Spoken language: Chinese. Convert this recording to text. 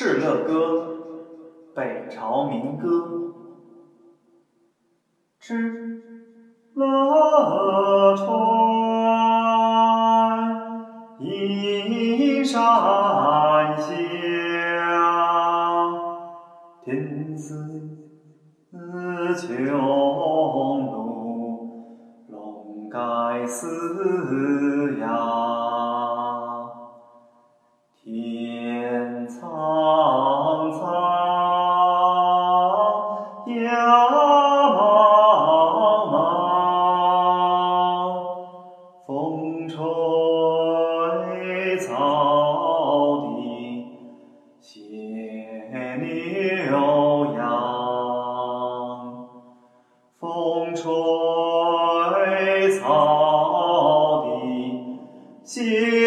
敕勒歌，北朝民歌。敕勒川，阴山下，天似穹庐，笼盖四野。风吹草低。